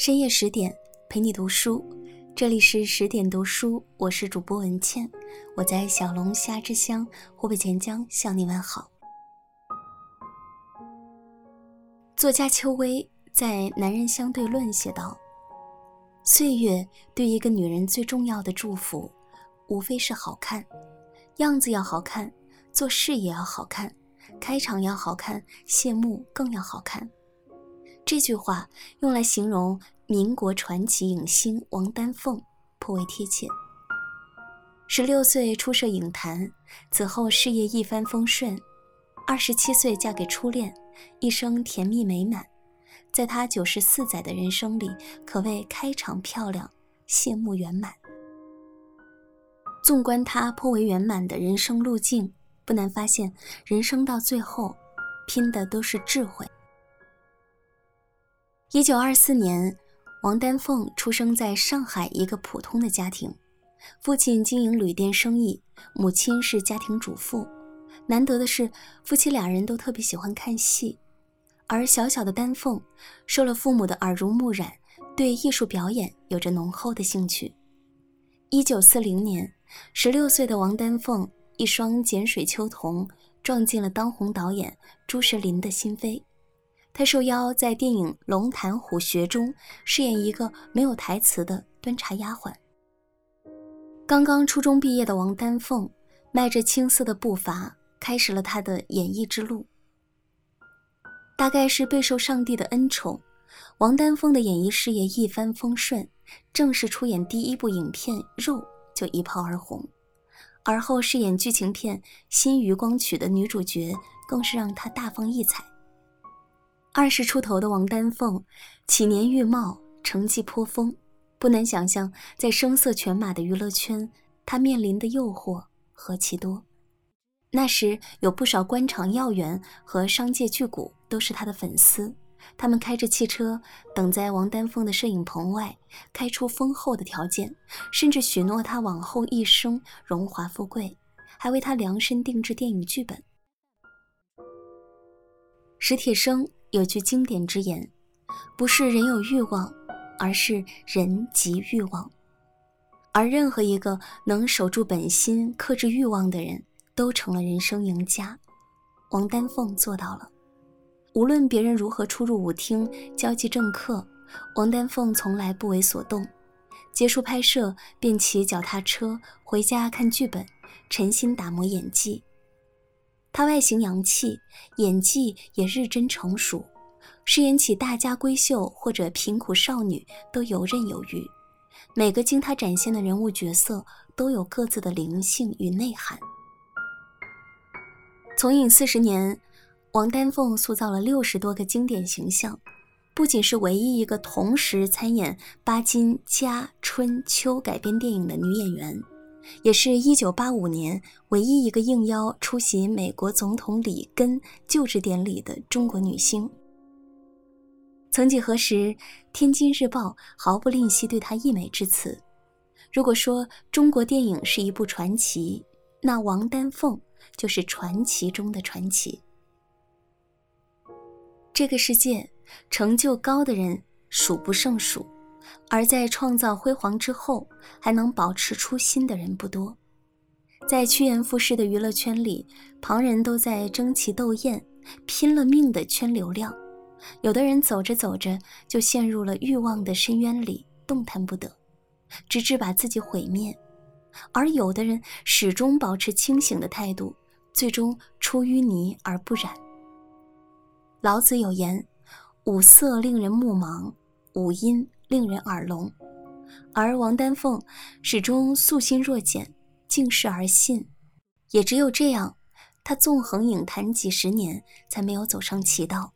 深夜十点陪你读书，这里是十点读书，我是主播文倩，我在小龙虾之乡湖北潜江向你问好。作家邱薇在《男人相对论》写道：“岁月对一个女人最重要的祝福，无非是好看，样子要好看，做事也要好看，开场要好看，谢幕更要好看。”这句话用来形容民国传奇影星王丹凤，颇为贴切。十六岁初涉影坛，此后事业一帆风顺。二十七岁嫁给初恋，一生甜蜜美满。在她九十四载的人生里，可谓开场漂亮，谢幕圆满。纵观她颇为圆满的人生路径，不难发现，人生到最后，拼的都是智慧。一九二四年，王丹凤出生在上海一个普通的家庭，父亲经营旅店生意，母亲是家庭主妇。难得的是，夫妻俩人都特别喜欢看戏，而小小的丹凤受了父母的耳濡目染，对艺术表演有着浓厚的兴趣。一九四零年，十六岁的王丹凤一双碱水秋瞳撞进了当红导演朱石林的心扉。他受邀在电影《龙潭虎穴》中饰演一个没有台词的端茶丫鬟。刚刚初中毕业的王丹凤，迈着青涩的步伐，开始了他的演艺之路。大概是备受上帝的恩宠，王丹凤的演艺事业一帆风顺，正式出演第一部影片《肉》就一炮而红，而后饰演剧情片《新余光曲》的女主角，更是让她大放异彩。二十出头的王丹凤，起年玉貌，成绩颇丰，不难想象，在声色犬马的娱乐圈，她面临的诱惑何其多。那时有不少官场要员和商界巨贾都是她的粉丝，他们开着汽车等在王丹凤的摄影棚外，开出丰厚的条件，甚至许诺她往后一生荣华富贵，还为她量身定制电影剧本。史铁生。有句经典之言，不是人有欲望，而是人即欲望。而任何一个能守住本心、克制欲望的人，都成了人生赢家。王丹凤做到了。无论别人如何出入舞厅、交际政客，王丹凤从来不为所动。结束拍摄，便骑脚踏车回家看剧本，沉心打磨演技。她外形洋气，演技也日臻成熟，饰演起大家闺秀或者贫苦少女都游刃有余。每个经她展现的人物角色都有各自的灵性与内涵。从影四十年，王丹凤塑造了六十多个经典形象，不仅是唯一一个同时参演巴金《家》《春》《秋》改编电影的女演员。也是一九八五年唯一一个应邀出席美国总统里根就职典礼的中国女星。曾几何时，《天津日报》毫不吝惜对她溢美之词。如果说中国电影是一部传奇，那王丹凤就是传奇中的传奇。这个世界，成就高的人数不胜数。而在创造辉煌之后，还能保持初心的人不多。在趋炎附势的娱乐圈里，旁人都在争奇斗艳，拼了命的圈流量。有的人走着走着就陷入了欲望的深渊里，动弹不得，直至把自己毁灭；而有的人始终保持清醒的态度，最终出淤泥而不染。老子有言：“五色令人目盲，五音。”令人耳聋，而王丹凤始终素心若简，敬事而信，也只有这样，她纵横影坛几十年，才没有走上歧道。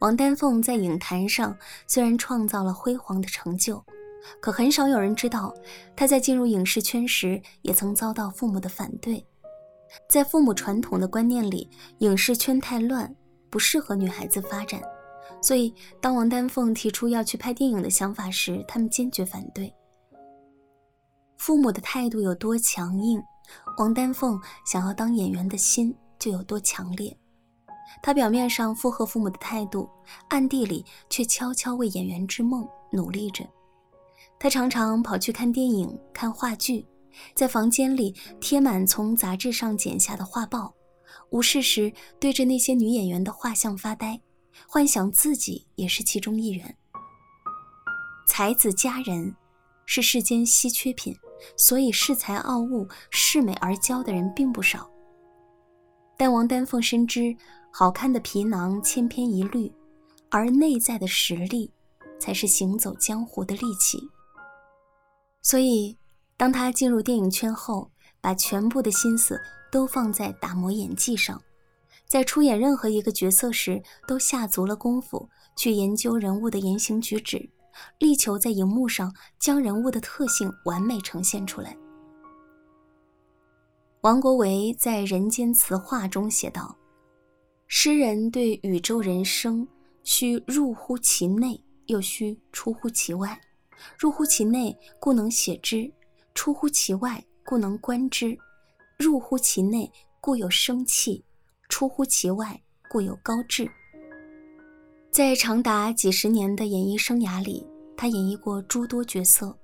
王丹凤在影坛上虽然创造了辉煌的成就，可很少有人知道，她在进入影视圈时也曾遭到父母的反对。在父母传统的观念里，影视圈太乱，不适合女孩子发展。所以，当王丹凤提出要去拍电影的想法时，他们坚决反对。父母的态度有多强硬，王丹凤想要当演员的心就有多强烈。他表面上附和父母的态度，暗地里却悄悄为演员之梦努力着。他常常跑去看电影、看话剧，在房间里贴满从杂志上剪下的画报，无事时对着那些女演员的画像发呆，幻想自己也是其中一员。才子佳人是世间稀缺品，所以恃才傲物、恃美而骄的人并不少。但王丹凤深知，好看的皮囊千篇一律，而内在的实力，才是行走江湖的利器。所以，当他进入电影圈后，把全部的心思都放在打磨演技上，在出演任何一个角色时，都下足了功夫去研究人物的言行举止，力求在荧幕上将人物的特性完美呈现出来。王国维在《人间词话》中写道：“诗人对宇宙人生，需入乎其内，又需出乎其外。入乎其内，故能写之；出乎其外，故能观之。入乎其内，故有生气；出乎其外，故有高致。”在长达几十年的演艺生涯里，他演绎过诸多角色，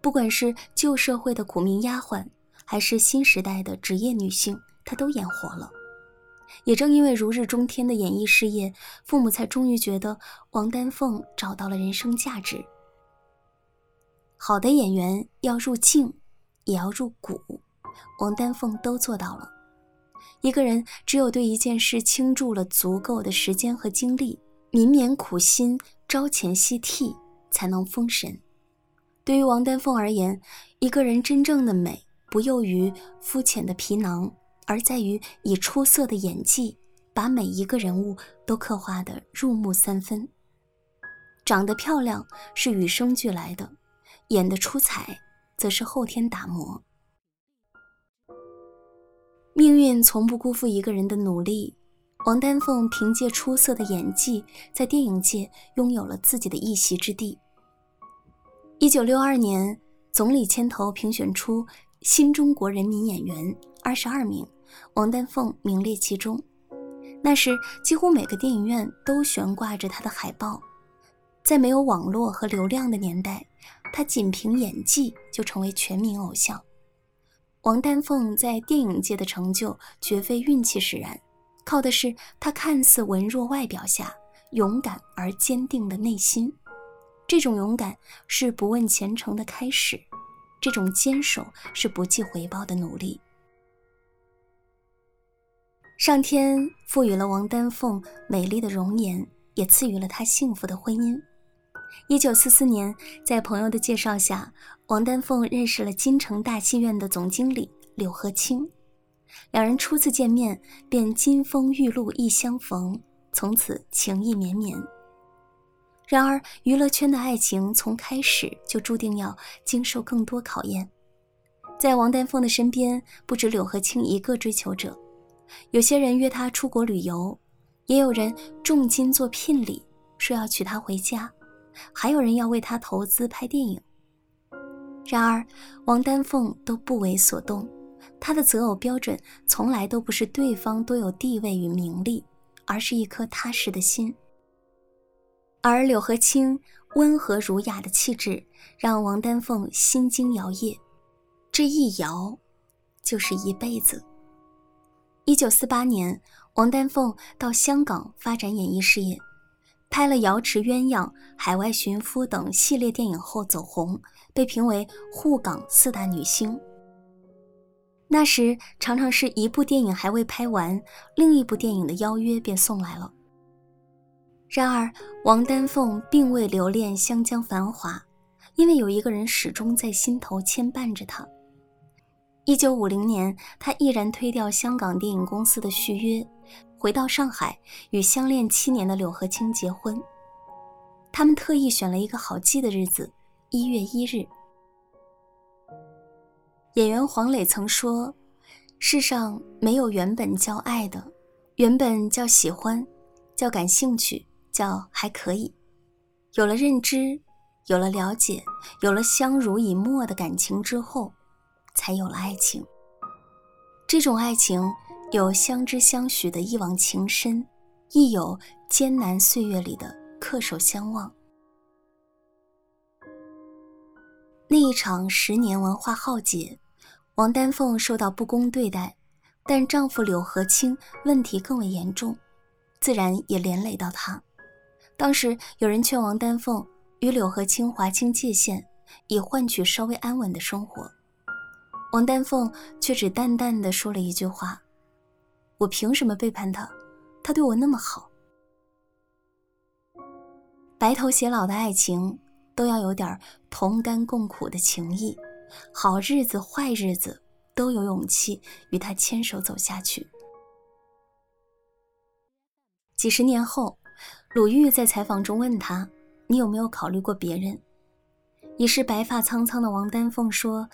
不管是旧社会的苦命丫鬟。还是新时代的职业女性，她都演活了。也正因为如日中天的演艺事业，父母才终于觉得王丹凤找到了人生价值。好的演员要入镜，也要入骨，王丹凤都做到了。一个人只有对一件事倾注了足够的时间和精力，绵绵苦心，朝前夕替，才能封神。对于王丹凤而言，一个人真正的美。不囿于肤浅的皮囊，而在于以出色的演技，把每一个人物都刻画得入木三分。长得漂亮是与生俱来的，演得出彩则是后天打磨。命运从不辜负一个人的努力，王丹凤凭借出色的演技，在电影界拥有了自己的一席之地。一九六二年，总理牵头评选出。新中国人民演员二十二名，王丹凤名列其中。那时，几乎每个电影院都悬挂着她的海报。在没有网络和流量的年代，她仅凭演技就成为全民偶像。王丹凤在电影界的成就绝非运气使然，靠的是她看似文弱外表下勇敢而坚定的内心。这种勇敢是不问前程的开始。这种坚守是不计回报的努力。上天赋予了王丹凤美丽的容颜，也赐予了她幸福的婚姻。一九四四年，在朋友的介绍下，王丹凤认识了金城大戏院的总经理柳和清，两人初次见面便金风玉露一相逢，从此情意绵绵。然而，娱乐圈的爱情从开始就注定要经受更多考验。在王丹凤的身边，不止柳和清一个追求者，有些人约她出国旅游，也有人重金做聘礼，说要娶她回家，还有人要为他投资拍电影。然而，王丹凤都不为所动，她的择偶标准从来都不是对方多有地位与名利，而是一颗踏实的心。而柳和清温和儒雅的气质，让王丹凤心惊摇曳。这一摇，就是一辈子。一九四八年，王丹凤到香港发展演艺事业，拍了《瑶池鸳鸯》《海外寻夫》等系列电影后走红，被评为沪港四大女星。那时常常是一部电影还未拍完，另一部电影的邀约便送来了。然而，王丹凤并未留恋湘江繁华，因为有一个人始终在心头牵绊着她。一九五零年，她毅然推掉香港电影公司的续约，回到上海，与相恋七年的柳和清结婚。他们特意选了一个好记的日子——一月一日。演员黄磊曾说：“世上没有原本叫爱的，原本叫喜欢，叫感兴趣。”叫还可以，有了认知，有了了解，有了相濡以沫的感情之后，才有了爱情。这种爱情有相知相许的一往情深，亦有艰难岁月里的恪守相望。那一场十年文化浩劫，王丹凤受到不公对待，但丈夫柳和清问题更为严重，自然也连累到她。当时有人劝王丹凤与柳和清划清界限，以换取稍微安稳的生活。王丹凤却只淡淡的说了一句话：“我凭什么背叛他？他对我那么好。”白头偕老的爱情。都要有点同甘共苦的情谊，好日子坏日子都有勇气与他牵手走下去。几十年后，鲁豫在采访中问他：“你有没有考虑过别人？”已是白发苍苍的王丹凤说：“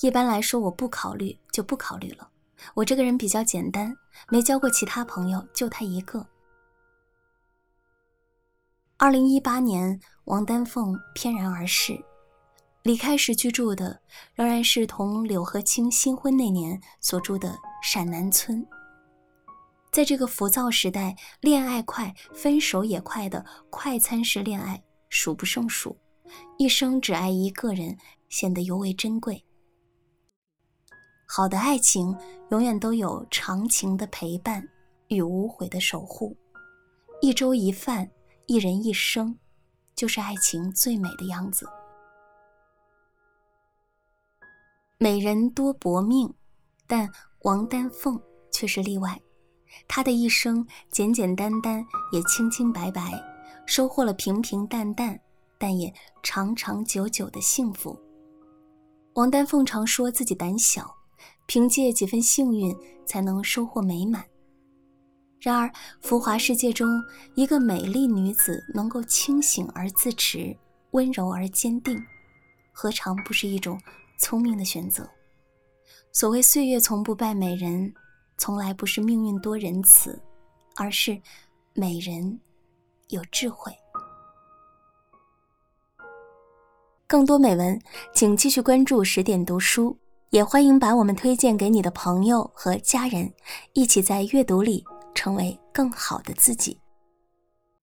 一般来说，我不考虑就不考虑了。我这个人比较简单，没交过其他朋友，就他一个。”二零一八年，王丹凤翩然而逝，离开时居住的仍然是同柳和清新婚那年所住的陕南村。在这个浮躁时代，恋爱快、分手也快的快餐式恋爱数不胜数，一生只爱一个人显得尤为珍贵。好的爱情永远都有长情的陪伴与无悔的守护，一粥一饭。一人一生，就是爱情最美的样子。美人多薄命，但王丹凤却是例外。她的一生简简单单，也清清白白，收获了平平淡淡，但也长长久久的幸福。王丹凤常说自己胆小，凭借几分幸运才能收获美满。然而，浮华世界中，一个美丽女子能够清醒而自持，温柔而坚定，何尝不是一种聪明的选择？所谓岁月从不败美人，从来不是命运多仁慈，而是美人有智慧。更多美文，请继续关注十点读书，也欢迎把我们推荐给你的朋友和家人，一起在阅读里。成为更好的自己。